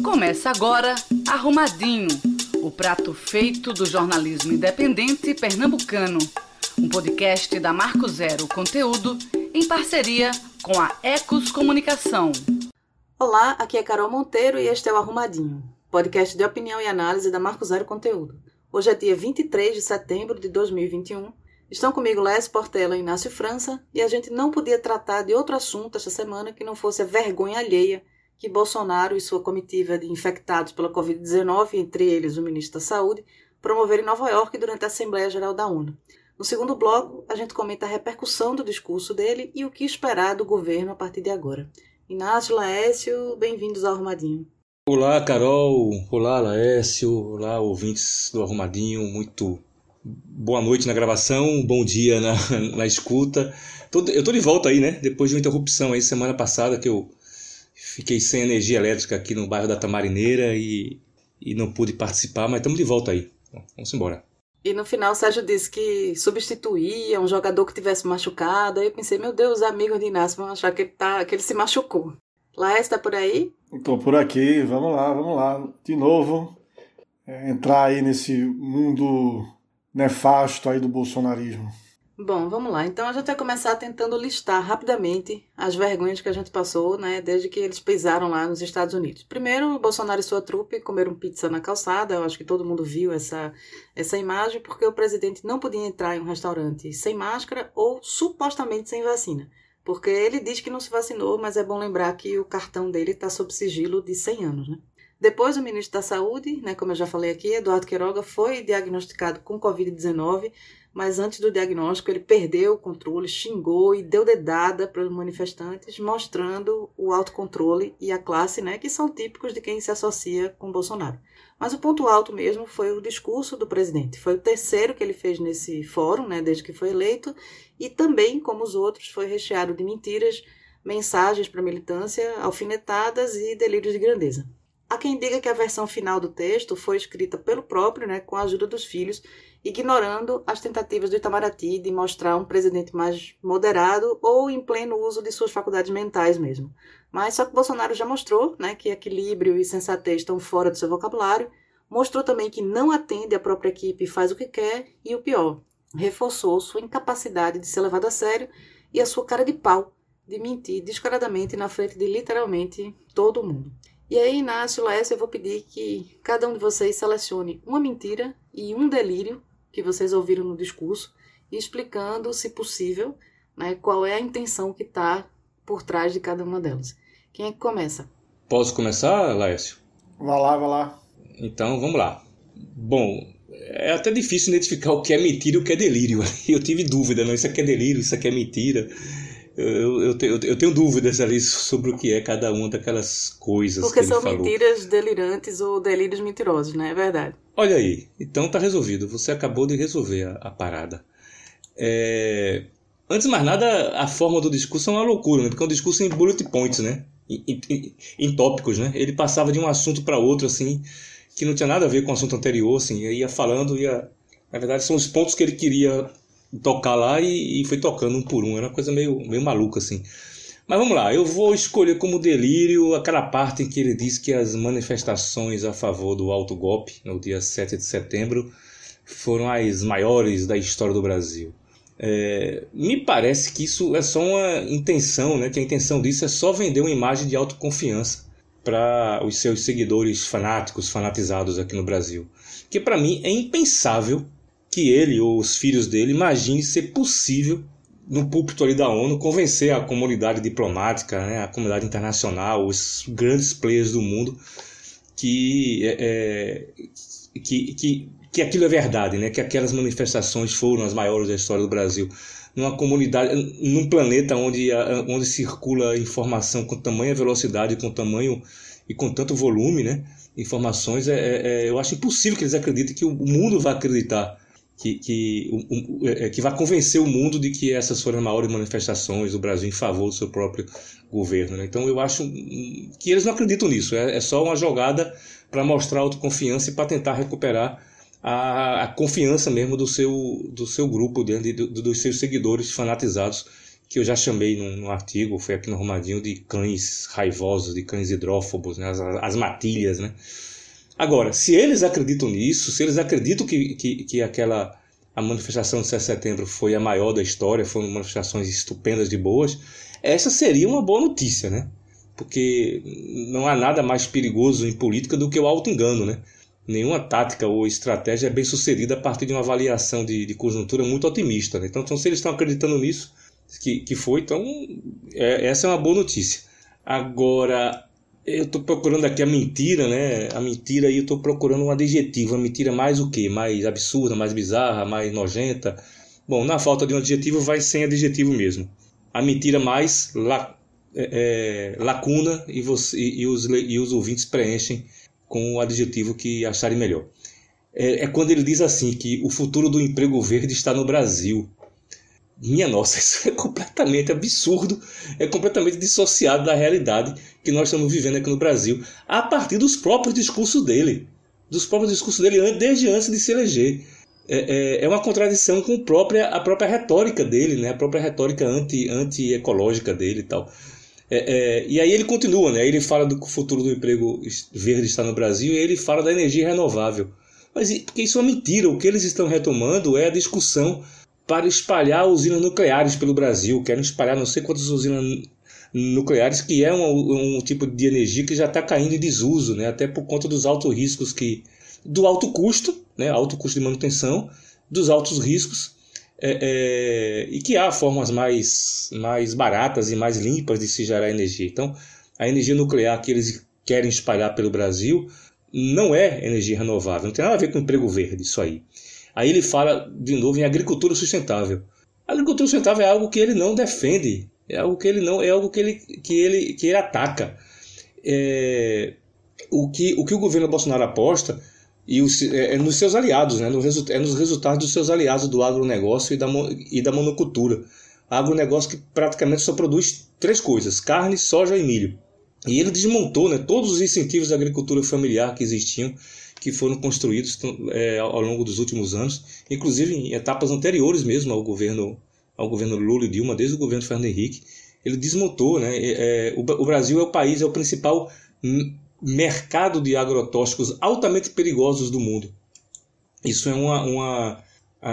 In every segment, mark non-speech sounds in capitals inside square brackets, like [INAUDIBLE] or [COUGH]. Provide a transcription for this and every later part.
Começa agora Arrumadinho, o prato feito do jornalismo independente pernambucano. Um podcast da Marco Zero Conteúdo em parceria com a Ecos Comunicação. Olá, aqui é Carol Monteiro e este é o Arrumadinho, podcast de opinião e análise da Marco Zero Conteúdo. Hoje é dia 23 de setembro de 2021. Estão comigo Les Portela e Inácio França e a gente não podia tratar de outro assunto esta semana que não fosse a vergonha alheia que Bolsonaro e sua comitiva de infectados pela Covid-19, entre eles o ministro da Saúde, promoveram em Nova York durante a Assembleia Geral da ONU. No segundo bloco, a gente comenta a repercussão do discurso dele e o que esperar do governo a partir de agora. Inácio, Laécio, bem-vindos ao Arrumadinho. Olá, Carol. Olá, Laécio. Olá, ouvintes do Arrumadinho. Muito boa noite na gravação, bom dia na, [LAUGHS] na escuta. Eu tô de volta aí, né? Depois de uma interrupção aí semana passada que eu fiquei sem energia elétrica aqui no bairro da Tamarineira e, e não pude participar, mas estamos de volta aí. Bom, vamos embora. E no final o Sérgio disse que substituía um jogador que tivesse machucado. Aí eu pensei, meu Deus, os amigos de Inácio vão achar que ele, tá, que ele se machucou. Laércio está por aí? Estou por aqui, vamos lá, vamos lá. De novo, é, entrar aí nesse mundo nefasto aí do bolsonarismo. Bom, vamos lá. Então a gente vai começar tentando listar rapidamente as vergonhas que a gente passou, né, desde que eles pisaram lá nos Estados Unidos. Primeiro, Bolsonaro e sua trupe comeram pizza na calçada. Eu acho que todo mundo viu essa, essa imagem, porque o presidente não podia entrar em um restaurante sem máscara ou supostamente sem vacina. Porque ele diz que não se vacinou, mas é bom lembrar que o cartão dele está sob sigilo de 100 anos, né? Depois, o ministro da Saúde, né, como eu já falei aqui, Eduardo Queiroga, foi diagnosticado com Covid-19 mas antes do diagnóstico ele perdeu o controle, xingou e deu dedada para os manifestantes, mostrando o autocontrole e a classe, né, que são típicos de quem se associa com Bolsonaro. Mas o ponto alto mesmo foi o discurso do presidente. Foi o terceiro que ele fez nesse fórum, né, desde que foi eleito, e também, como os outros, foi recheado de mentiras, mensagens para a militância, alfinetadas e delírios de grandeza. Há quem diga que a versão final do texto foi escrita pelo próprio, né, com a ajuda dos filhos, ignorando as tentativas do Itamaraty de mostrar um presidente mais moderado ou em pleno uso de suas faculdades mentais mesmo. Mas só que Bolsonaro já mostrou né, que equilíbrio e sensatez estão fora do seu vocabulário, mostrou também que não atende à própria equipe e faz o que quer, e o pior, reforçou sua incapacidade de ser levado a sério e a sua cara de pau de mentir descaradamente na frente de literalmente todo mundo. E aí, Inácio, Laércio, eu vou pedir que cada um de vocês selecione uma mentira e um delírio que vocês ouviram no discurso explicando, se possível, né, qual é a intenção que está por trás de cada uma delas. Quem é que começa? Posso começar, Laércio? Vá lá, vá lá. Então, vamos lá. Bom, é até difícil identificar o que é mentira e o que é delírio. [LAUGHS] Eu tive dúvida, não, isso aqui é delírio, isso aqui é mentira. Eu, eu, eu, eu, tenho dúvidas ali sobre o que é cada uma daquelas coisas Porque que são falou. mentiras delirantes ou delírios mentirosos, né? É verdade. Olha aí, então tá resolvido. Você acabou de resolver a, a parada. É... Antes de mais nada, a forma do discurso é uma loucura, né? Porque é um discurso em bullet points, né? Em, em, em tópicos, né? Ele passava de um assunto para outro, assim, que não tinha nada a ver com o assunto anterior, assim. Ia falando, ia... Na verdade, são os pontos que ele queria tocar lá e, e, foi tocando um por um. Era uma coisa meio, meio maluca, assim. Mas vamos lá, eu vou escolher como delírio aquela parte em que ele diz que as manifestações a favor do alto golpe, no dia 7 de setembro, foram as maiores da história do Brasil. É, me parece que isso é só uma intenção, né? que a intenção disso é só vender uma imagem de autoconfiança para os seus seguidores fanáticos, fanatizados aqui no Brasil. Que para mim é impensável que ele ou os filhos dele imaginem ser possível no púlpito ali da ONU convencer a comunidade diplomática, né, a comunidade internacional, os grandes players do mundo que, é, é, que, que, que aquilo é verdade, né, que aquelas manifestações foram as maiores da história do Brasil. Numa comunidade, num planeta onde, onde circula informação com tamanha velocidade, com tamanho e com tanto volume, né, informações, é, é eu acho impossível que eles acreditem que o mundo vai acreditar que, que, é, que vai convencer o mundo de que essas foram as maiores manifestações do Brasil em favor do seu próprio governo. Né? Então eu acho que eles não acreditam nisso, é, é só uma jogada para mostrar autoconfiança e para tentar recuperar a, a, confiança mesmo do seu, do seu grupo, de, de, dos seus seguidores fanatizados que eu já chamei num, num artigo, foi aqui no Romadinho, de cães raivosos, de cães hidrófobos, né? as, as matilhas, né? Agora, se eles acreditam nisso, se eles acreditam que, que, que aquela a manifestação de 7 de setembro foi a maior da história, foram manifestações estupendas de boas, essa seria uma boa notícia, né? Porque não há nada mais perigoso em política do que o auto-engano, né? Nenhuma tática ou estratégia é bem sucedida a partir de uma avaliação de, de conjuntura muito otimista. Né? Então, então, se eles estão acreditando nisso, que, que foi, então é, essa é uma boa notícia. Agora, eu estou procurando aqui a mentira, né? A mentira aí eu estou procurando um adjetivo. A mentira mais o quê? Mais absurda, mais bizarra, mais nojenta. Bom, na falta de um adjetivo vai sem adjetivo mesmo. A mentira mais la, é, é, lacuna e, você, e, e, os, e os ouvintes preenchem com o adjetivo que acharem melhor. É, é quando ele diz assim que o futuro do emprego verde está no Brasil. Minha nossa, [LAUGHS] isso é completamente absurdo, é completamente dissociado da realidade que nós estamos vivendo aqui no Brasil, a partir dos próprios discursos dele, dos próprios discursos dele desde antes de se eleger. É, é, é uma contradição com a própria, a própria retórica dele, né? a própria retórica anti, anti-ecológica dele e tal. É, é, e aí ele continua, né? ele fala do futuro do emprego verde está no Brasil e ele fala da energia renovável. Mas porque isso é mentira, o que eles estão retomando é a discussão para espalhar usinas nucleares pelo Brasil. Querem espalhar não sei quantas usinas nucleares, que é um, um tipo de energia que já está caindo em desuso, né? até por conta dos altos riscos que. do alto custo, né? alto custo de manutenção, dos altos riscos, é, é, e que há formas mais, mais baratas e mais limpas de se gerar energia. Então, a energia nuclear que eles querem espalhar pelo Brasil não é energia renovável, não tem nada a ver com emprego verde, isso aí. Aí ele fala de novo em agricultura sustentável. A agricultura sustentável é algo que ele não defende, é algo que ele não, é algo que ele, que ele, que ele ataca. É, o, que, o que o governo Bolsonaro aposta e os, é, é, nos seus aliados, né? no, é nos resultados dos seus aliados do agronegócio e da, e da monocultura. Agronegócio que praticamente só produz três coisas: carne, soja e milho. E ele desmontou né, todos os incentivos da agricultura familiar que existiam que foram construídos é, ao longo dos últimos anos, inclusive em etapas anteriores mesmo ao governo, ao governo Lula e Dilma, desde o governo Fernando Henrique, ele desmontou. Né? É, o, Brasil é o país, é o principal mercado de agrotóxicos altamente perigosos do mundo. Isso é uma, uma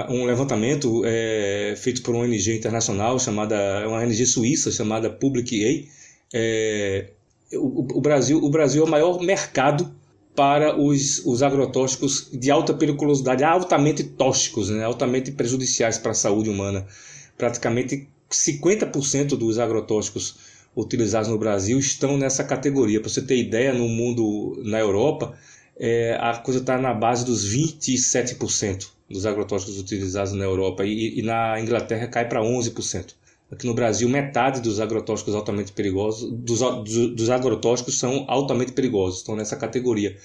um levantamento é, feito por uma ONG internacional chamada uma ONG suíça chamada Public A. É, o, o, Brasil o Brasil é o maior mercado para os, os agrotóxicos de alta periculosidade, altamente tóxicos, né, altamente prejudiciais para a saúde humana. Praticamente 50% dos agrotóxicos utilizados no Brasil estão nessa categoria. Para você ter ideia, no mundo, na Europa, é, a coisa está na base dos 27% dos agrotóxicos utilizados na Europa e, e na Inglaterra cai para 11%. Aqui no Brasil, metade dos agrotóxicos altamente perigosos, dos, dos agrotóxicos são altamente perigosos, estão nessa categoria.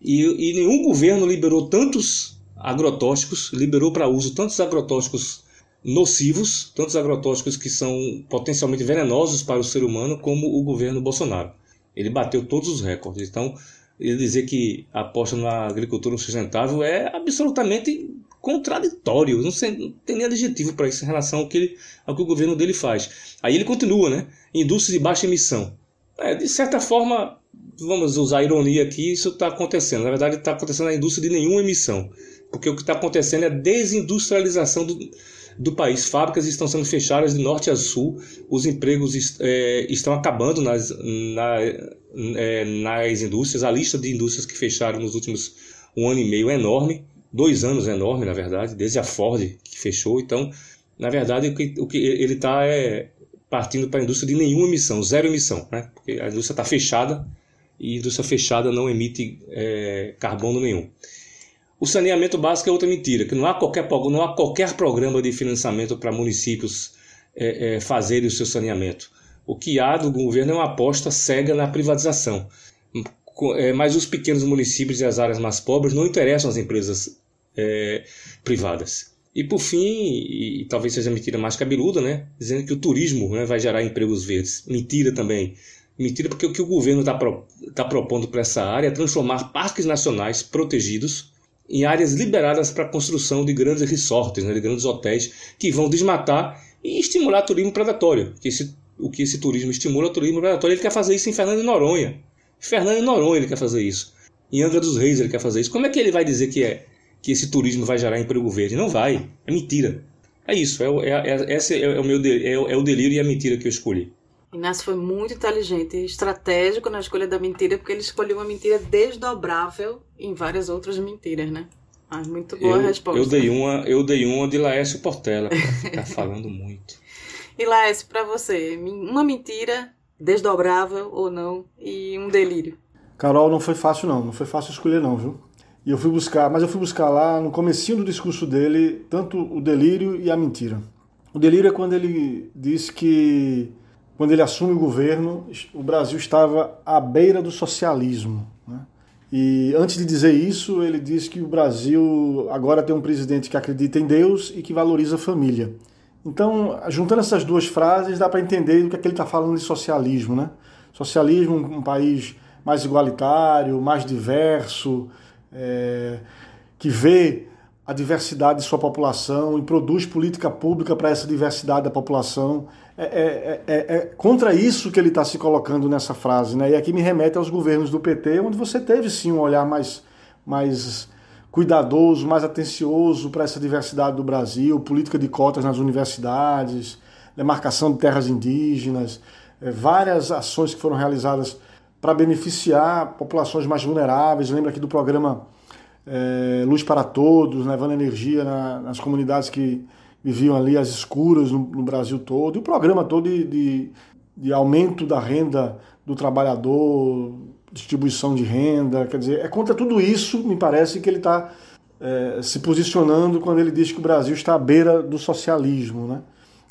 E, e nenhum governo liberou tantos agrotóxicos, liberou para uso tantos agrotóxicos nocivos, tantos agrotóxicos que são potencialmente venenosos para o ser humano, como o governo Bolsonaro. Ele bateu todos os recordes. Então, ele dizer que aposta na agricultura sustentável é absolutamente contraditório, não, sei, não tem nem adjetivo para isso em relação ao que, ele, ao que o governo dele faz. Aí ele continua, né? Indústria de baixa emissão. É, de certa forma, vamos usar ironia aqui, isso está acontecendo. Na verdade, está acontecendo na indústria de nenhuma emissão. Porque o que está acontecendo é a desindustrialização do, do país. Fábricas estão sendo fechadas de norte a sul, os empregos é, estão acabando nas, na, é, nas indústrias. A lista de indústrias que fecharam nos últimos um ano e meio é enorme dois anos enorme, na verdade, desde a Ford que fechou. Então, na verdade, o que, o que ele está é partindo para a indústria de nenhuma emissão, zero emissão, né? Porque a indústria está fechada e a indústria fechada não emite é, carbono nenhum. O saneamento básico é outra mentira, que não há qualquer, não há qualquer programa de financiamento para municípios é, é, fazerem o seu saneamento. O que há do governo é uma aposta cega na privatização. É, mas os pequenos municípios e as áreas mais pobres não interessam às empresas é, privadas. E por fim, e, e, talvez seja mentira mais cabeluda, né? dizendo que o turismo né, vai gerar empregos verdes. Mentira também. Mentira porque o que o governo está pro, tá propondo para essa área é transformar parques nacionais protegidos em áreas liberadas para a construção de grandes resorts, né, de grandes hotéis, que vão desmatar e estimular turismo predatório. Que esse, o que esse turismo estimula é o turismo predatório. Ele quer fazer isso em Fernando de Noronha. Fernando de Noronha ele quer fazer isso. Em Angra dos Reis ele quer fazer isso. Como é que ele vai dizer que, é, que esse turismo vai gerar emprego verde? Não vai. É mentira. É isso. É, é, é, esse é o, meu de, é, é o delírio e a mentira que eu escolhi. Inácio foi muito inteligente e estratégico na escolha da mentira, porque ele escolheu uma mentira desdobrável em várias outras mentiras, né? Ah, muito boa eu, a resposta. Eu dei uma, eu dei uma de Laércio Portela, ficar [LAUGHS] falando muito. E Laércio, para você, uma mentira desdobrável ou não e um delírio? Carol, não foi fácil não, não foi fácil escolher não, viu? E eu fui buscar, mas eu fui buscar lá no comecinho do discurso dele, tanto o delírio e a mentira. O delírio é quando ele diz que quando ele assume o governo, o Brasil estava à beira do socialismo. Né? E antes de dizer isso, ele diz que o Brasil agora tem um presidente que acredita em Deus e que valoriza a família. Então, juntando essas duas frases, dá para entender o que, é que ele está falando de socialismo. Né? Socialismo, um país mais igualitário, mais diverso, é, que vê a diversidade de sua população e produz política pública para essa diversidade da população. É, é, é, é contra isso que ele está se colocando nessa frase. Né? E aqui me remete aos governos do PT, onde você teve sim um olhar mais, mais cuidadoso, mais atencioso para essa diversidade do Brasil, política de cotas nas universidades, demarcação de terras indígenas, é, várias ações que foram realizadas para beneficiar populações mais vulneráveis. Lembra aqui do programa é, Luz para Todos, levando energia na, nas comunidades que viviam ali as escuras no, no Brasil todo, e o programa todo de, de, de, aumento da renda do trabalhador, distribuição de renda, quer dizer, é contra tudo isso, me parece, que ele está é, se posicionando quando ele diz que o Brasil está à beira do socialismo, né?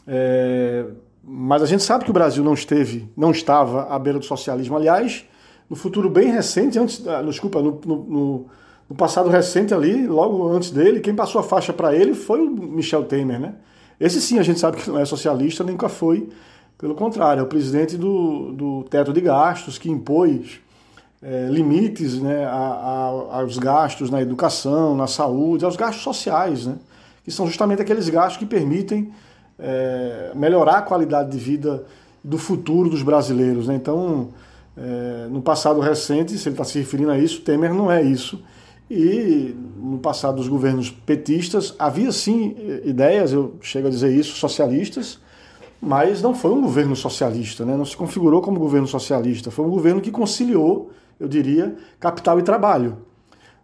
É, mas a gente sabe que o Brasil não esteve, não estava à beira do socialismo. Aliás, no futuro bem recente, antes, desculpa, no, no, no passado recente ali, logo antes dele, quem passou a faixa para ele foi o Michel Temer, né? Esse sim a gente sabe que não é socialista, nunca foi. Pelo contrário, é o presidente do, do teto de gastos que impôs é, limites né, a, a, aos gastos na educação, na saúde, aos gastos sociais, né? Que são justamente aqueles gastos que permitem é, melhorar a qualidade de vida do futuro dos brasileiros. Né? Então, é, no passado recente, se ele está se referindo a isso, Temer não é isso. E no passado dos governos petistas havia sim ideias, eu chego a dizer isso, socialistas, mas não foi um governo socialista, né? não se configurou como governo socialista, foi um governo que conciliou, eu diria, capital e trabalho,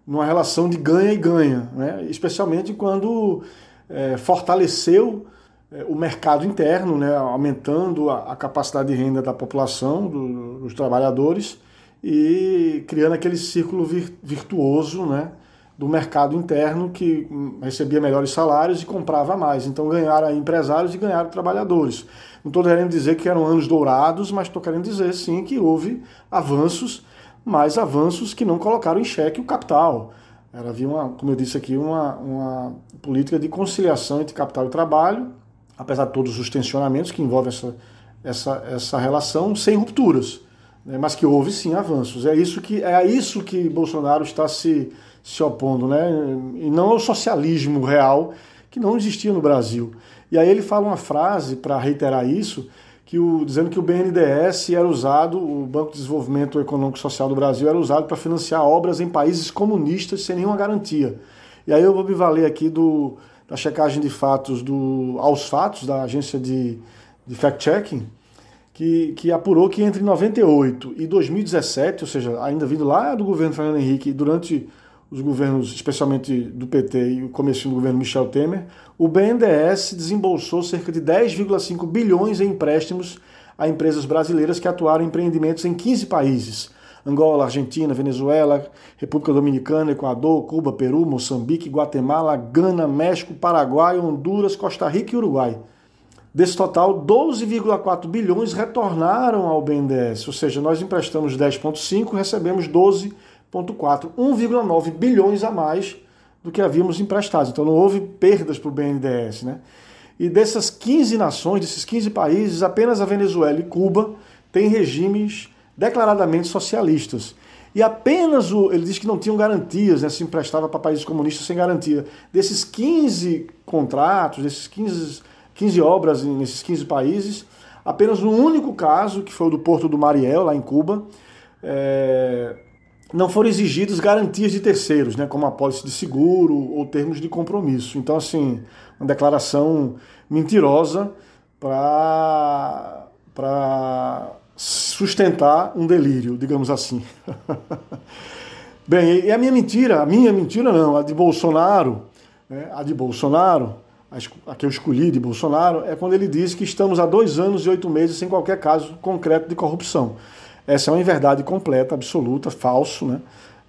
numa relação de ganha e ganha, né? especialmente quando é, fortaleceu é, o mercado interno, né? aumentando a, a capacidade de renda da população, do, dos trabalhadores, e criando aquele círculo vir, virtuoso né, do mercado interno que recebia melhores salários e comprava mais. Então ganharam empresários e ganharam trabalhadores. Não estou querendo dizer que eram anos dourados, mas estou querendo dizer sim que houve avanços, mas avanços que não colocaram em xeque o capital. Era, havia, uma, como eu disse aqui, uma, uma política de conciliação entre capital e trabalho, apesar de todos os tensionamentos que envolvem essa, essa, essa relação, sem rupturas né, mas que houve sim avanços. É isso que é a isso que Bolsonaro está se, se opondo, né? E não ao socialismo real que não existia no Brasil. E aí ele fala uma frase para reiterar isso, que o, dizendo que o BNDES era usado, o Banco de Desenvolvimento Econômico e Social do Brasil era usado para financiar obras em países comunistas sem nenhuma garantia. E aí eu vou me valer aqui do, da checagem de fatos do aos fatos da agência de, de fact-checking, que, que apurou que entre 98 e 2017, ou seja, ainda vindo lá do governo Fernando Henrique, durante os governos, especialmente do PT e o começo do governo Michel Temer, o BNDES desembolsou cerca de 10,5 bilhões em empréstimos a empresas brasileiras que atuaram em empreendimentos em 15 países. Angola, Argentina, Venezuela, República Dominicana, Equador, Cuba, Peru, Moçambique, Guatemala, Gana, México, Paraguai, Honduras, Costa Rica e Uruguai. Desse total, 12,4 bilhões retornaram ao BNDES, ou seja, nós emprestamos 10,5, recebemos 12,4, 1,9 bilhões a mais do que havíamos emprestado. Então não houve perdas para o BNDES. Né? E dessas 15 nações, desses 15 países, apenas a Venezuela e Cuba têm regimes declaradamente socialistas. E apenas o. Ele diz que não tinham garantias, né, se emprestava para países comunistas sem garantia. Desses 15 contratos, desses 15 15 obras nesses 15 países. Apenas no único caso, que foi o do Porto do Mariel, lá em Cuba, é, não foram exigidas garantias de terceiros, né, como apólice de seguro ou termos de compromisso. Então, assim, uma declaração mentirosa para sustentar um delírio, digamos assim. [LAUGHS] Bem, e a minha mentira, a minha mentira não, a de Bolsonaro, né, a de Bolsonaro, a que eu escolhi de Bolsonaro, é quando ele diz que estamos há dois anos e oito meses sem qualquer caso concreto de corrupção. Essa é uma inverdade completa, absoluta, falso, né?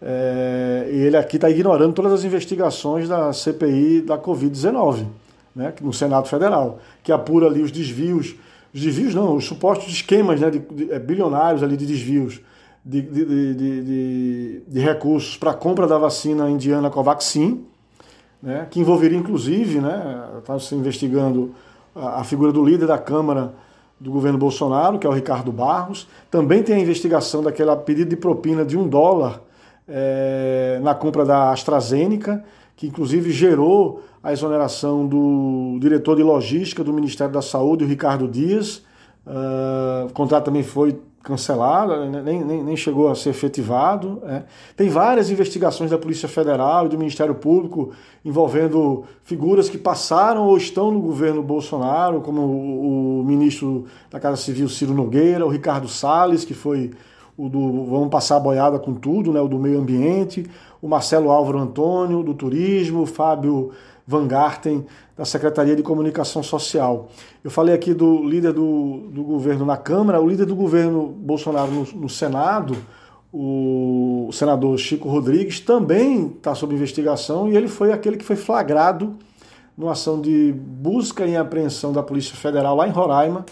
É, ele aqui está ignorando todas as investigações da CPI da Covid-19, né, no Senado Federal, que apura ali os desvios, os desvios não, os supostos esquemas né, de, de, é, bilionários ali de desvios de, de, de, de recursos para a compra da vacina indiana Covaxin, né, que envolveria inclusive, né, está se investigando a, a, figura do líder da Câmara do governo Bolsonaro, que é o Ricardo Barros. Também tem a investigação daquela pedido de propina de um dólar é, na compra da AstraZeneca, que inclusive gerou a exoneração do diretor de logística do Ministério da Saúde, o Ricardo Dias. Uh, o contrato também foi cancelado, né, nem, nem, nem chegou a ser efetivado. É. Tem várias investigações da Polícia Federal e do Ministério Público envolvendo figuras que passaram ou estão no governo Bolsonaro, como o, o ministro da Casa Civil Ciro Nogueira, o Ricardo Salles, que foi o do Vamos Passar a Boiada com Tudo, né, o do Meio Ambiente, o Marcelo Álvaro Antônio, do Turismo, o Fábio Van Garten, da Secretaria de Comunicação Social. Eu falei aqui do líder do, do governo na Câmara, o líder do governo Bolsonaro no, no Senado, o senador Chico Rodrigues, também está sob investigação e ele foi aquele que foi flagrado numa ação de busca e apreensão da Polícia Federal lá em Roraima,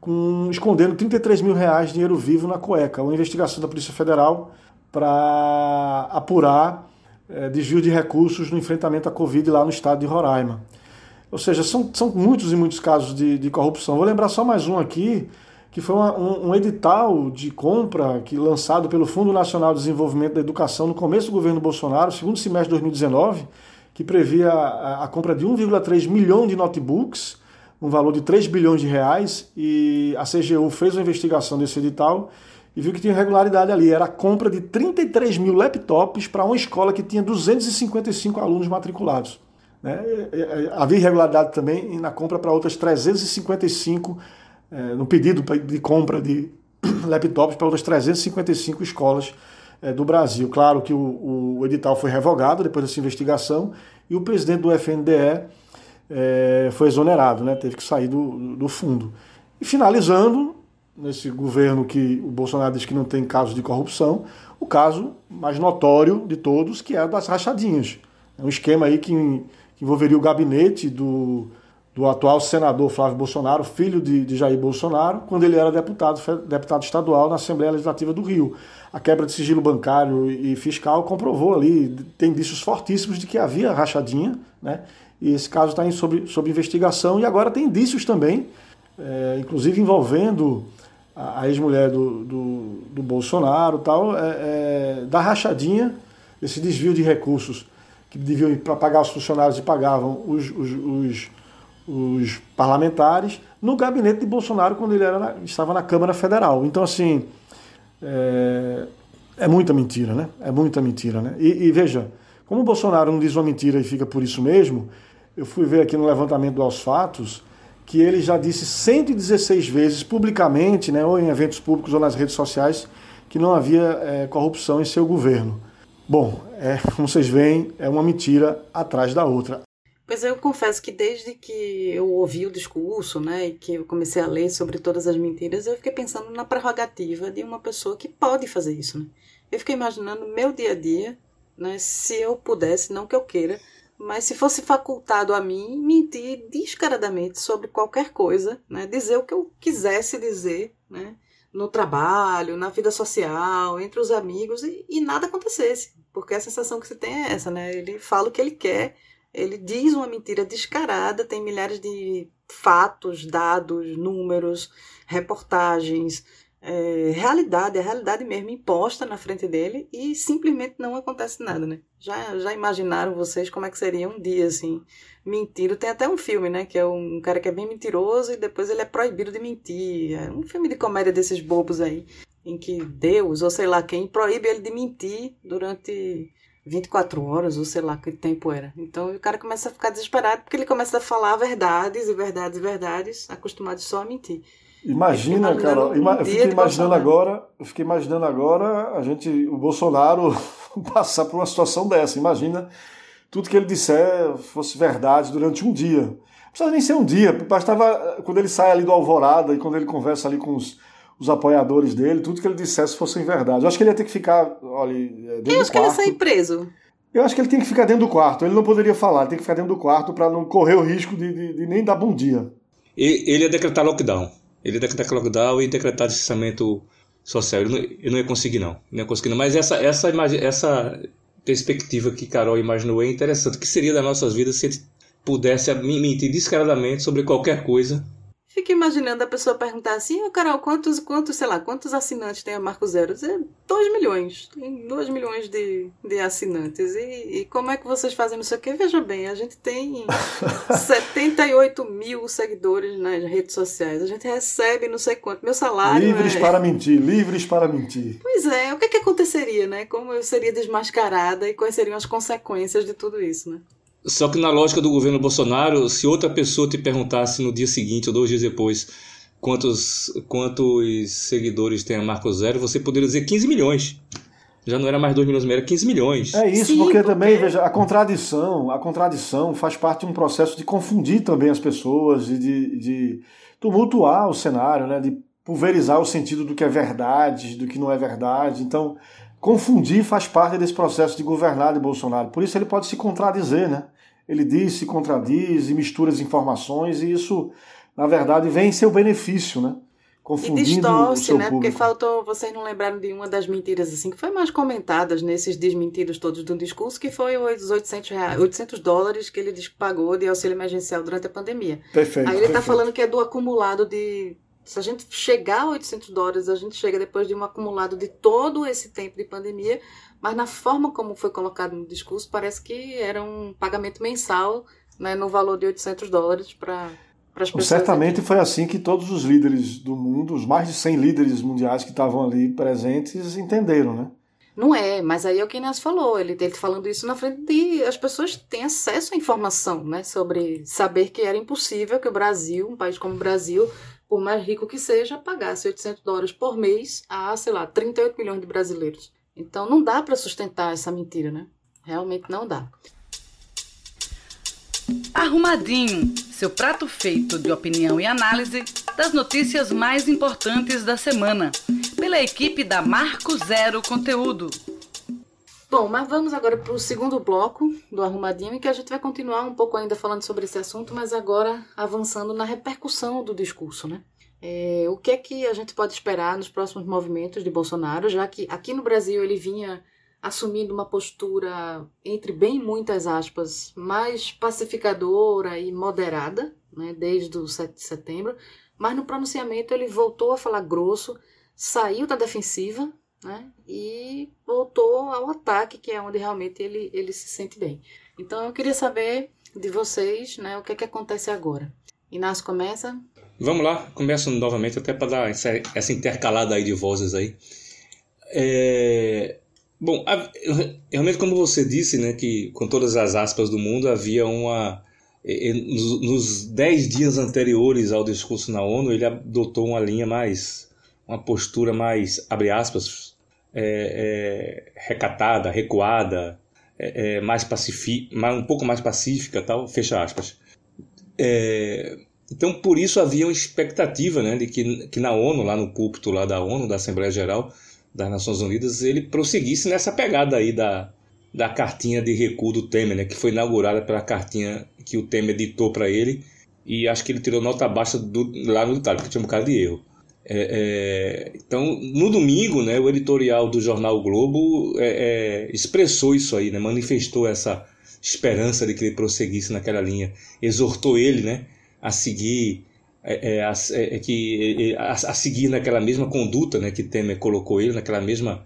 com, escondendo 33 mil reais de dinheiro vivo na cueca. Uma investigação da Polícia Federal para apurar é, desvio de recursos no enfrentamento à Covid lá no estado de Roraima. Ou seja, são, são muitos e muitos casos de, de corrupção. Vou lembrar só mais um aqui, que foi uma, um, um, edital de compra que lançado pelo Fundo Nacional de Desenvolvimento da Educação no começo do governo Bolsonaro, segundo semestre de 2019, que previa a, a compra de 1,3 milhão de notebooks, um valor de 3 bilhões de reais, e a CGU fez uma investigação desse edital e viu que tinha irregularidade ali. Era a compra de 33 mil laptops para uma escola que tinha 255 alunos matriculados. Né? Havia irregularidade também na compra para outras 355, é, no pedido de compra de [COUGHS] laptops para outras 355 escolas é, do Brasil. Claro que o, o, edital foi revogado depois dessa investigação e o presidente do FNDE é, foi exonerado, né? teve que sair do, do fundo. E finalizando, nesse governo que o Bolsonaro diz que não tem casos de corrupção, o caso mais notório de todos, que é das rachadinhas. É um esquema aí que, que envolveria o gabinete do, do atual senador Flávio Bolsonaro, filho de, de, Jair Bolsonaro, quando ele era deputado, deputado estadual na Assembleia Legislativa do Rio. A quebra de sigilo bancário e fiscal comprovou ali, tem indícios fortíssimos de que havia rachadinha, né? E esse caso está sob, sob investigação e agora tem indícios também, é, inclusive envolvendo a ex-mulher do, do, do, Bolsonaro tal, é, é, da rachadinha, esse desvio de recursos que deviam para pagar os funcionários e pagavam os, os, os, os, parlamentares, no gabinete de Bolsonaro quando ele era na, estava na Câmara Federal. Então, assim, é, é muita mentira, né? É muita mentira, né? E, e, veja, como o Bolsonaro não diz uma mentira e fica por isso mesmo, eu fui ver aqui no levantamento dos fatos, que ele já disse 116 vezes publicamente, né, ou em eventos públicos ou nas redes sociais, que não havia é, corrupção em seu governo. Bom, é, como vocês veem, é uma mentira atrás da outra. Pois eu confesso que desde que eu ouvi o discurso, né, e que eu comecei a ler sobre todas as mentiras, eu fiquei pensando na prerrogativa de uma pessoa que pode fazer isso, né? Eu fiquei imaginando meu dia a dia, né, se eu pudesse, não que eu queira, mas se fosse facultado a mim mentir descaradamente sobre qualquer coisa, né, dizer o que eu quisesse dizer, né, no trabalho, na vida social, entre os amigos e, e, nada acontecesse, porque a sensação que você tem é essa, né? Ele fala o que ele quer, ele diz uma mentira descarada, tem milhares de fatos, dados, números, reportagens, é, realidade, a realidade mesmo imposta na frente dele e simplesmente não acontece nada, né? Já, já imaginaram vocês como é que seria um dia assim, mentindo? Tem até um filme, né? Que é um cara que é bem mentiroso e depois ele é proibido de mentir. É um filme de comédia desses bobos aí, em que Deus ou sei lá quem proíbe ele de mentir durante 24 horas, ou sei lá que tempo era. Então o cara começa a ficar desesperado porque ele começa a falar verdades e verdades e verdades, acostumado só a mentir. Imagina, cara, um eu fiquei imaginando agora, eu fiquei imaginando agora a gente, o Bolsonaro [LAUGHS] passar por uma situação dessa. Imagina tudo que ele disser fosse verdade durante um dia. Não precisa nem ser um dia, bastava quando ele sai ali do Alvorada e quando ele conversa ali com os, os apoiadores dele, tudo que ele dissesse fosse verdade. Eu acho que ele ia ter que ficar, olha, dentro Eu acho que ele ia sair preso. Eu acho que ele tem que ficar dentro do quarto. Ele não poderia falar, ele tem que ficar dentro do quarto para não correr o risco de, de, de nem dar bom dia. Ele ia decretar lockdown. Ele decretar lockdown e decretar distanciamento social. Ele não, ele não ia conseguir, não. Não ia conseguir, não. Mas essa, essa, essa perspectiva que Carol imaginou é interessante. O que seria das nossas vidas se ele pudesse mentir descaradamente sobre qualquer coisa Fico imaginando a pessoa perguntar assim, oh, Carol, quantos, quantos, sei lá, quantos assinantes tem a Marco Zero? Dizer, 2 milhões. Tem 2 milhões de, de assinantes. E, e, como é que vocês fazem isso aqui? Veja bem, a gente tem [LAUGHS] 78 mil seguidores nas redes sociais. A gente recebe não sei quanto. Meu salário. Livres é... para mentir, livres para mentir. Pois é, o que, é que aconteceria, né? Como eu seria desmascarada e quais seriam as consequências de tudo isso, né? Só que na lógica do governo Bolsonaro, se outra pessoa te perguntasse no dia seguinte ou dois dias depois quantos, quantos seguidores tem a Marco Zero, você poderia dizer 15 milhões. Já não era mais 2 milhões, era 15 milhões. É isso, Sim, porque, porque também, veja, a contradição, a contradição faz parte de um processo de confundir também as pessoas e de, de tumultuar o cenário, né? de pulverizar o sentido do que é verdade, do que não é verdade. Então, confundir faz parte desse processo de governar de Bolsonaro. Por isso ele pode se contradizer, né? Ele diz, se contradiz e mistura as informações e isso, na verdade, vem em seu benefício, né? Confundindo e distorce, o seu né? Público. Porque faltou, vocês não lembraram de uma das mentiras assim que foi mais comentadas nesses desmentidos todos do discurso, que foi os 800, reais, 800 dólares que ele pagou de auxílio emergencial durante a pandemia. Perfeito. Aí ele está falando que é do acumulado de se a gente chegar a 800 dólares, a gente chega depois de um acumulado de todo esse tempo de pandemia, mas na forma como foi colocado no discurso, parece que era um pagamento mensal né, no valor de 800 dólares para as pessoas. Certamente foi assim que todos os líderes do mundo, os mais de 100 líderes mundiais que estavam ali presentes, entenderam, né? Não é, mas aí é o que Inês falou, ele, ele falando isso na frente de. As pessoas têm acesso à informação, né? Sobre saber que era impossível que o Brasil, um país como o Brasil, por mais rico que seja, pagasse 800 dólares por mês a, sei lá, 38 milhões de brasileiros. Então não dá para sustentar essa mentira, né? Realmente não dá. Arrumadinho, seu prato feito de opinião e análise das notícias mais importantes da semana, pela equipe da Marco Zero Conteúdo. Bom, mas vamos agora para o segundo bloco do Arrumadinho, em que a gente vai continuar um pouco ainda falando sobre esse assunto, mas agora avançando na repercussão do discurso, né? É, o que é que a gente pode esperar nos próximos movimentos de Bolsonaro, já que aqui no Brasil ele vinha assumindo uma postura, entre bem muitas aspas, mais pacificadora e moderada, né, desde o 7 de setembro, mas no pronunciamento ele voltou a falar grosso, saiu da defensiva, né? E voltou ao ataque, que é onde realmente ele, ele se sente bem. Então eu queria saber de vocês, né, o que é que acontece agora. Inácio começa? Vamos lá, começo novamente até para dar essa, intercalada aí de vozes aí. É... Bom, realmente como você disse, né, que com todas as aspas do mundo havia uma nos dez dias anteriores ao discurso na ONU, ele adotou uma linha mais, uma postura mais, abre aspas, é, é, recatada, recuada, é, é mais pacifi um pouco mais pacífica, tal, fecha aspas. É, então, por isso havia uma expectativa né, de que, que na ONU, lá no púlpito lá da ONU, da Assembleia Geral das Nações Unidas, ele prosseguisse nessa pegada aí da, da cartinha de recuo do Temer, né, que foi inaugurada pela cartinha que o Temer ditou para ele, e acho que ele tirou nota baixa do, lá no detalhe, porque tinha um bocado de erro. É, é, então, no domingo, né, o editorial do jornal o Globo é, é, expressou isso aí, né, manifestou essa esperança de que ele prosseguisse naquela linha, exortou ele né, a seguir é, é, é, é que a, a, seguir naquela mesma conduta né, que Temer colocou ele, naquela mesma,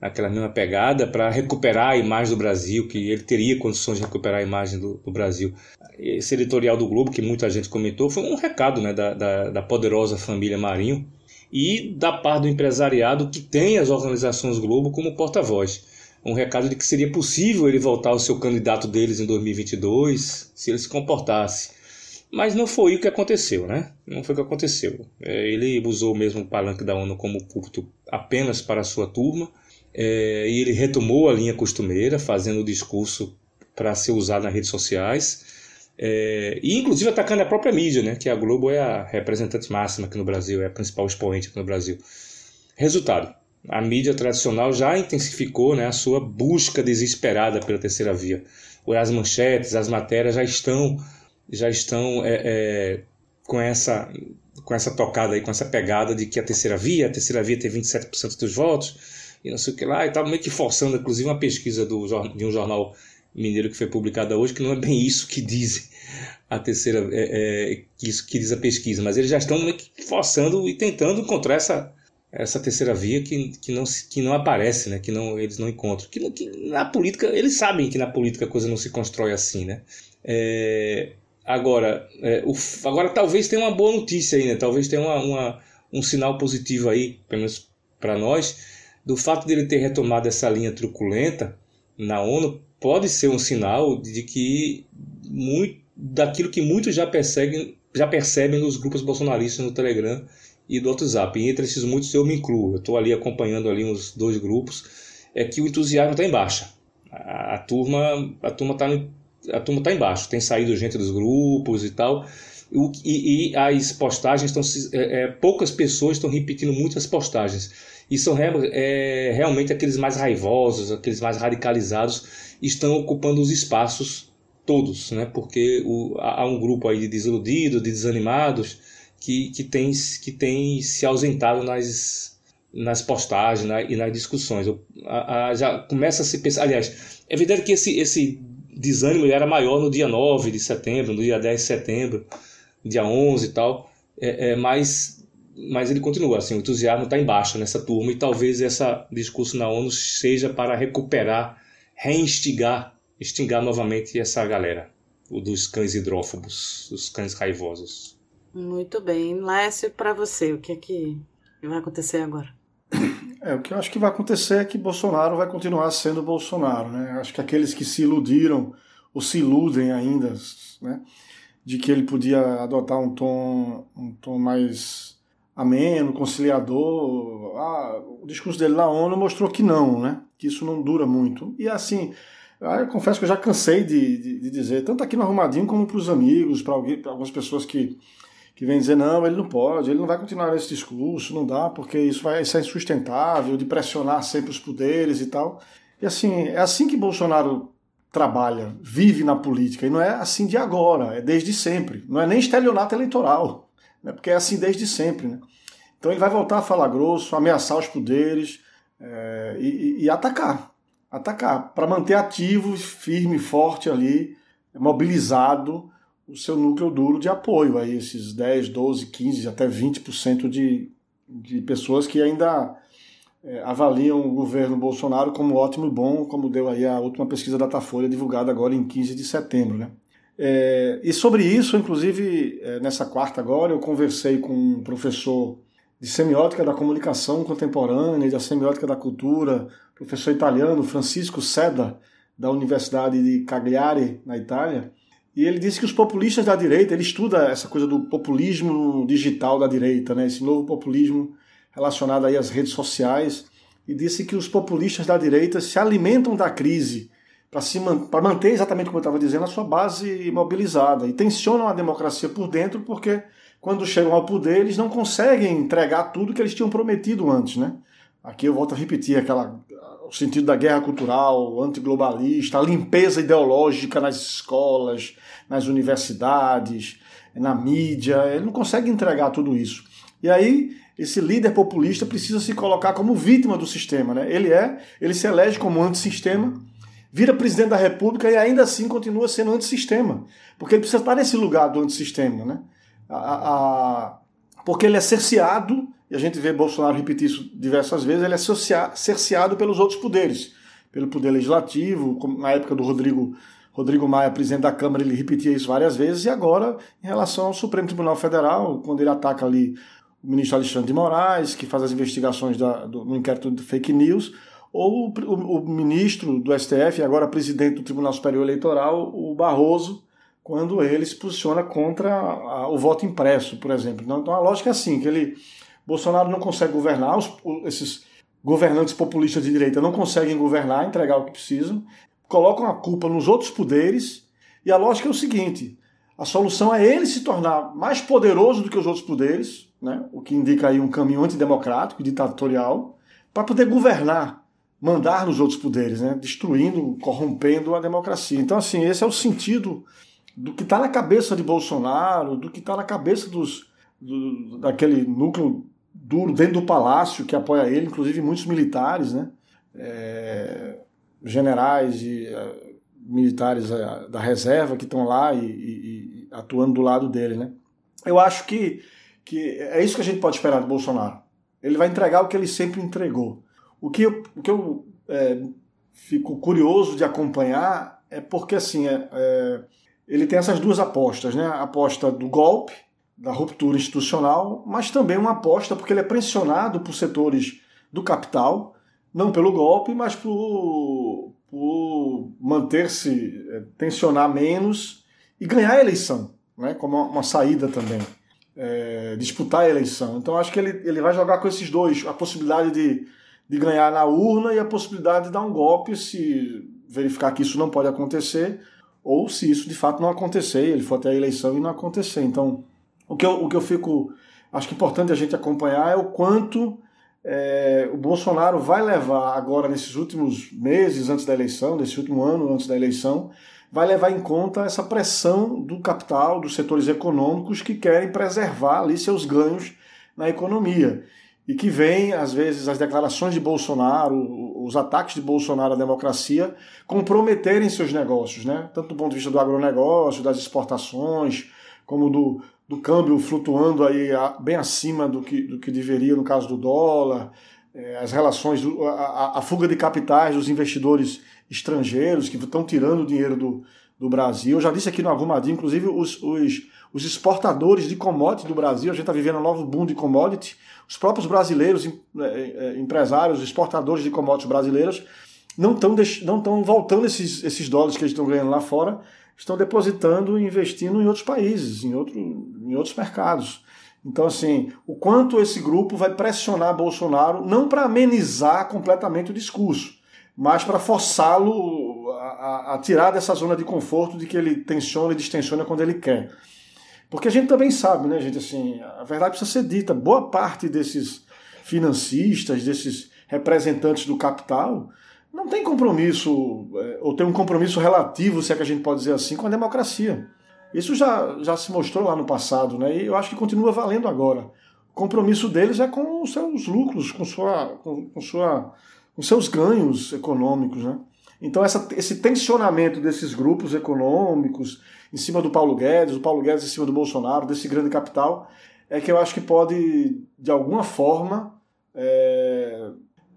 naquela mesma pegada, para recuperar a imagem do Brasil, que ele teria condições de recuperar a imagem do, do, Brasil. Esse editorial do Globo, que muita gente comentou, foi um recado né, da, da, da poderosa família Marinho e da parte do empresariado que tem as organizações Globo como porta-voz um recado de que seria possível ele voltar ao seu candidato deles em 2022 se ele se comportasse. Mas não foi o que aconteceu, né? Não foi o que aconteceu. É, ele usou mesmo palanque da ONU como púlpito apenas para a sua turma é, e ele retomou a linha costumeira, fazendo o discurso para ser usado nas redes sociais. É, e inclusive atacando a própria mídia, né, que a Globo é a representante máxima aqui no Brasil, é a principal expoente aqui no Brasil. Resultado: a mídia tradicional já intensificou né, a sua busca desesperada pela terceira via. As manchetes, as matérias já estão, já estão é, é, com, essa, com essa tocada aí, com essa pegada de que a terceira via, a terceira via tem 27% dos votos e não sei o que lá, e estava meio que forçando, inclusive, uma pesquisa do, de um jornal mineiro que foi publicada hoje, que não é bem isso que dizem a terceira, é, é, isso que diz a pesquisa, mas eles já estão meio que forçando e tentando encontrar essa, essa terceira via que, que, não, que não aparece, né? que não, eles não encontram. Que, que, na política, eles sabem que na política a coisa não se constrói assim. Né? É, agora, é, o, agora talvez tenha uma boa notícia aí, né? talvez tenha uma, uma um sinal positivo aí, pelo menos para nós, do fato dele ter retomado essa linha truculenta na ONU, pode ser um sinal de que muito daquilo que muitos já perseguem, já percebem nos grupos bolsonaristas no Telegram e do WhatsApp. E entre esses muitos eu me incluo. Eu estou ali acompanhando ali uns dois grupos. É que o entusiasmo está em baixa. A, a, turma a turma está a turma tá embaixo. Tem saído gente dos grupos e tal. E, e, as postagens estão é, é, poucas pessoas estão repetindo muitas postagens e são é, realmente aqueles mais raivosos, aqueles mais radicalizados estão ocupando os espaços todos, né? Porque o, há um grupo aí de desiludidos, de desanimados que, que, tem, que tem se ausentado nas, nas postagens né, e nas discussões. Eu, a, a, já começa a se pensar. Aliás, é verdade que esse, esse desânimo era maior no dia 9 de setembro, no dia 10 de setembro, dia 11 e tal, é, é, mas, mas ele continua. Assim, o entusiasmo está embaixo nessa turma e talvez esse discurso na ONU seja para recuperar, reinstigar, extingar novamente essa galera, o dos cães hidrófobos, os cães raivosos. Muito bem. Lécio, para você, o que é que vai acontecer agora? É, o que eu acho que vai acontecer é que Bolsonaro vai continuar sendo Bolsonaro, né? Acho que aqueles que se iludiram ou se iludem ainda, né, de que ele podia adotar um tom, um tom mais ameno, conciliador. Ah, o discurso dele na ONU mostrou que não, né? Que isso não dura muito. E assim, eu confesso que eu já cansei de, de, de dizer, tanto aqui no Arrumadinho como para os amigos, para algumas pessoas que que vem dizer, não, ele não pode, ele não vai continuar nesse discurso, não dá, porque isso vai ser insustentável, de pressionar sempre os poderes e tal. E assim, é assim que Bolsonaro trabalha, vive na política, e não é assim de agora, é desde sempre. Não é nem estelionato eleitoral, né, porque é assim desde sempre. Né? Então ele vai voltar a falar grosso, ameaçar os poderes é, e, e atacar. Atacar, para manter ativo, firme, forte ali, mobilizado o seu núcleo duro de apoio, aí esses 10, 12, 15, até 20% de, de pessoas que ainda é, avaliam o governo Bolsonaro como ótimo e bom, como deu aí a última pesquisa da Datafolha divulgada agora em 15 de setembro. Né? É, e sobre isso, inclusive, é, nessa quarta agora, eu conversei com um professor de semiótica da comunicação contemporânea e da semiótica da cultura, professor italiano Francisco Seda, da Universidade de Cagliari, na Itália, e ele disse que os populistas da direita, ele estuda essa coisa do populismo digital da direita, né? esse novo populismo relacionado aí às redes sociais, e disse que os populistas da direita se alimentam da crise para manter exatamente como eu estava dizendo a sua base mobilizada e tensionam a democracia por dentro porque quando chegam ao poder eles não conseguem entregar tudo que eles tinham prometido antes, né? Aqui eu volto a repetir aquela o sentido da guerra cultural, antiglobalista, a limpeza ideológica nas escolas, nas universidades, na mídia. Ele não consegue entregar tudo isso. E aí, esse líder populista precisa se colocar como vítima do sistema. Né? Ele é, ele se elege como antissistema, vira presidente da República e ainda assim continua sendo antissistema. Porque ele precisa estar nesse lugar do antissistema. Né? A, a, porque ele é cerceado, e a gente vê Bolsonaro repetir isso diversas vezes, ele é cerceado pelos outros poderes. Pelo poder legislativo, na época do Rodrigo, Rodrigo Maia, presidente da Câmara, ele repetia isso várias vezes, e agora em relação ao Supremo Tribunal Federal, quando ele ataca ali o ministro Alexandre de Moraes, que faz as investigações da, do, no inquérito de fake news, ou o, o, o ministro do STF, agora presidente do Tribunal Superior Eleitoral, o Barroso, quando ele se posiciona contra a, o voto impresso, por exemplo. Então a lógica é assim, que ele Bolsonaro não consegue governar, os, esses governantes populistas de direita não conseguem governar, entregar o que precisam, colocam a culpa nos outros poderes, e a lógica é o seguinte: a solução é ele se tornar mais poderoso do que os outros poderes, né? o que indica aí um caminho antidemocrático, ditatorial, para poder governar mandar nos outros poderes, né? destruindo, corrompendo a democracia. Então, assim, esse é o sentido do que está na cabeça de Bolsonaro, do que está na cabeça dos, do, daquele núcleo duro dentro do palácio que apoia ele, inclusive muitos militares, né? É, generais e é, militares é, da reserva que estão lá e, e, e, atuando do lado dele, né? Eu acho que, que é isso que a gente pode esperar de Bolsonaro. Ele vai entregar o que ele sempre entregou. O que eu, o que eu é, fico curioso de acompanhar é porque, assim, é, é, ele tem essas duas apostas, né? A aposta do golpe, da ruptura institucional, mas também uma aposta porque ele é pressionado por setores do capital, não pelo golpe, mas por, por manter-se, é, tensionar menos e ganhar a eleição, né? como uma, uma saída também. É, disputar a eleição. Então acho que ele, ele vai jogar com esses dois, a possibilidade de de ganhar na urna e a possibilidade de dar um golpe se verificar que isso não pode acontecer, ou se isso de fato não acontecer, ele for até a eleição e não acontecer. Então, o que eu, o que eu fico. Acho que importante a gente acompanhar é o quanto é, o Bolsonaro vai levar agora, nesses últimos meses antes da eleição, nesse último ano antes da eleição, vai levar em conta essa pressão do capital, dos setores econômicos que querem preservar ali seus ganhos na economia e que vem, às vezes, as declarações de Bolsonaro, os ataques de Bolsonaro à democracia, comprometerem seus negócios, né? tanto do ponto de vista do agronegócio, das exportações, como do, do câmbio flutuando aí bem acima do que, do que deveria no caso do dólar, é, as relações, a, a fuga de capitais dos investidores estrangeiros que estão tirando dinheiro do, do Brasil. Eu já disse aqui no Arrumadinho, inclusive, os, os, os exportadores de commodity do Brasil, a gente está vivendo um novo boom de commodity, os próprios brasileiros, é, é, empresários, exportadores de commodities brasileiros, não estão não voltando esses, esses dólares que eles estão ganhando lá fora, estão depositando e investindo em outros países, em, outro, em outros mercados. Então, assim, o quanto esse grupo vai pressionar Bolsonaro, não para amenizar completamente o discurso, mas para forçá-lo a, a, a, tirar dessa zona de conforto de que ele tensiona e distensiona quando ele quer. Porque a gente também sabe, né, gente, assim, a verdade precisa ser dita. Boa parte desses financistas, desses representantes do capital, não tem compromisso, é, ou tem um compromisso relativo, se é que a gente pode dizer assim, com a democracia. Isso já, já se mostrou lá no passado, né? E eu acho que continua valendo agora. O compromisso deles é com os seus lucros, com, sua, com, com, sua, com seus ganhos econômicos, né? Então essa, esse tensionamento desses grupos econômicos, em cima do Paulo Guedes, o Paulo Guedes em cima do Bolsonaro, desse grande capital, é que eu acho que pode, de alguma forma, é,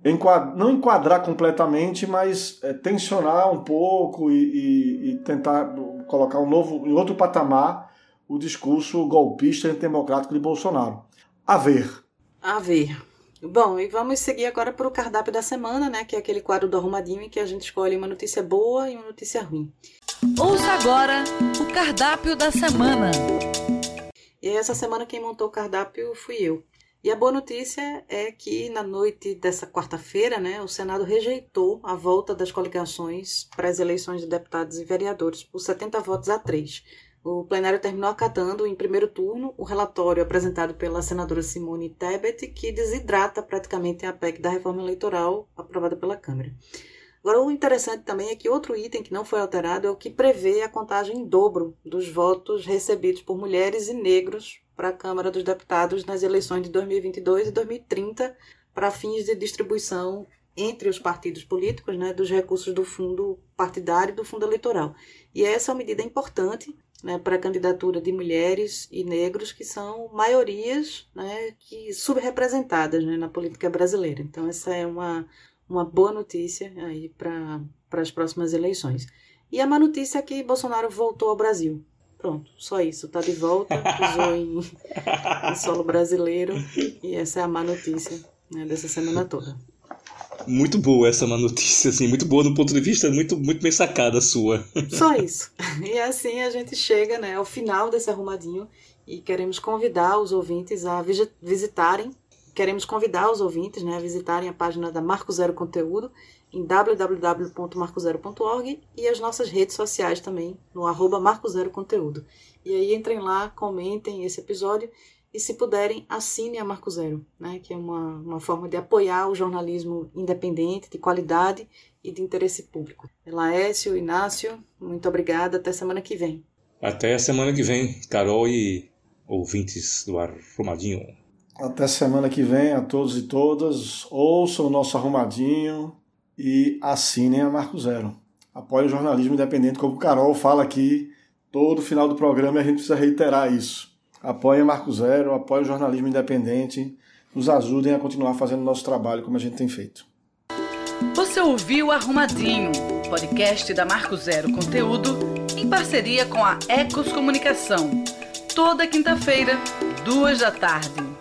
enquadrar, não enquadrar completamente, mas é, tensionar um pouco e, e, e, tentar colocar um novo, em outro patamar o discurso golpista e democrático de Bolsonaro. A ver. A ver. Bom, e vamos seguir agora para o cardápio da semana, né? Que é aquele quadro do Arrumadinho em que a gente escolhe uma notícia boa e uma notícia ruim. Ouça agora o cardápio da semana. E essa semana quem montou o cardápio fui eu. E a boa notícia é que na noite dessa quarta-feira, né, o Senado rejeitou a volta das coligações para as eleições de deputados e vereadores por 70 votos a 3. O plenário terminou acatando, em primeiro turno, o relatório apresentado pela senadora Simone Tebet, que desidrata praticamente a PEC da reforma eleitoral aprovada pela Câmara. Agora, o interessante também é que outro item que não foi alterado é o que prevê a contagem em dobro dos votos recebidos por mulheres e negros para a Câmara dos Deputados nas eleições de 2022 e 2030 para fins de distribuição entre os partidos políticos né, dos recursos do fundo partidário e do fundo eleitoral. E essa é uma medida importante né, para a candidatura de mulheres e negros, que são maiorias né, que subrepresentadas né, na política brasileira. Então, essa é uma, uma boa notícia aí para as próximas eleições. E a má notícia é que Bolsonaro voltou ao Brasil. Pronto, só isso. Está de volta, pisou em, em, solo brasileiro. E essa é a má notícia né, dessa semana toda. Muito boa essa má notícia, assim, muito boa do ponto de vista muito, muito bem sacada sua. Só isso. E assim a gente chega né, ao final desse arrumadinho e queremos convidar os ouvintes a visitarem, queremos convidar os ouvintes né, a visitarem a página da Marco Zero Conteúdo em www.marcozero.org e as nossas redes sociais também, no arroba Marco Zero Conteúdo. E aí entrem lá, comentem esse episódio e, se puderem, assinem a Marco Zero, né, que é uma, uma forma de apoiar o jornalismo independente, de qualidade e de interesse público. Laércio, Inácio, muito obrigada. Até semana que vem. Até a semana que vem, Carol e ouvintes do Arrumadinho. Até semana que vem a todos e todas. Ouçam o nosso Arrumadinho e assinem a Marco Zero. Apoie o jornalismo independente, como o Carol fala aqui todo final do programa e a gente precisa reiterar isso. Apoiem a Marco Zero, apoiem o jornalismo independente, nos ajudem a continuar fazendo o nosso trabalho como a gente tem feito. Você ouviu Arrumadinho, podcast da Marco Zero Conteúdo, em parceria com a Ecos Comunicação. Toda quinta-feira, duas da tarde.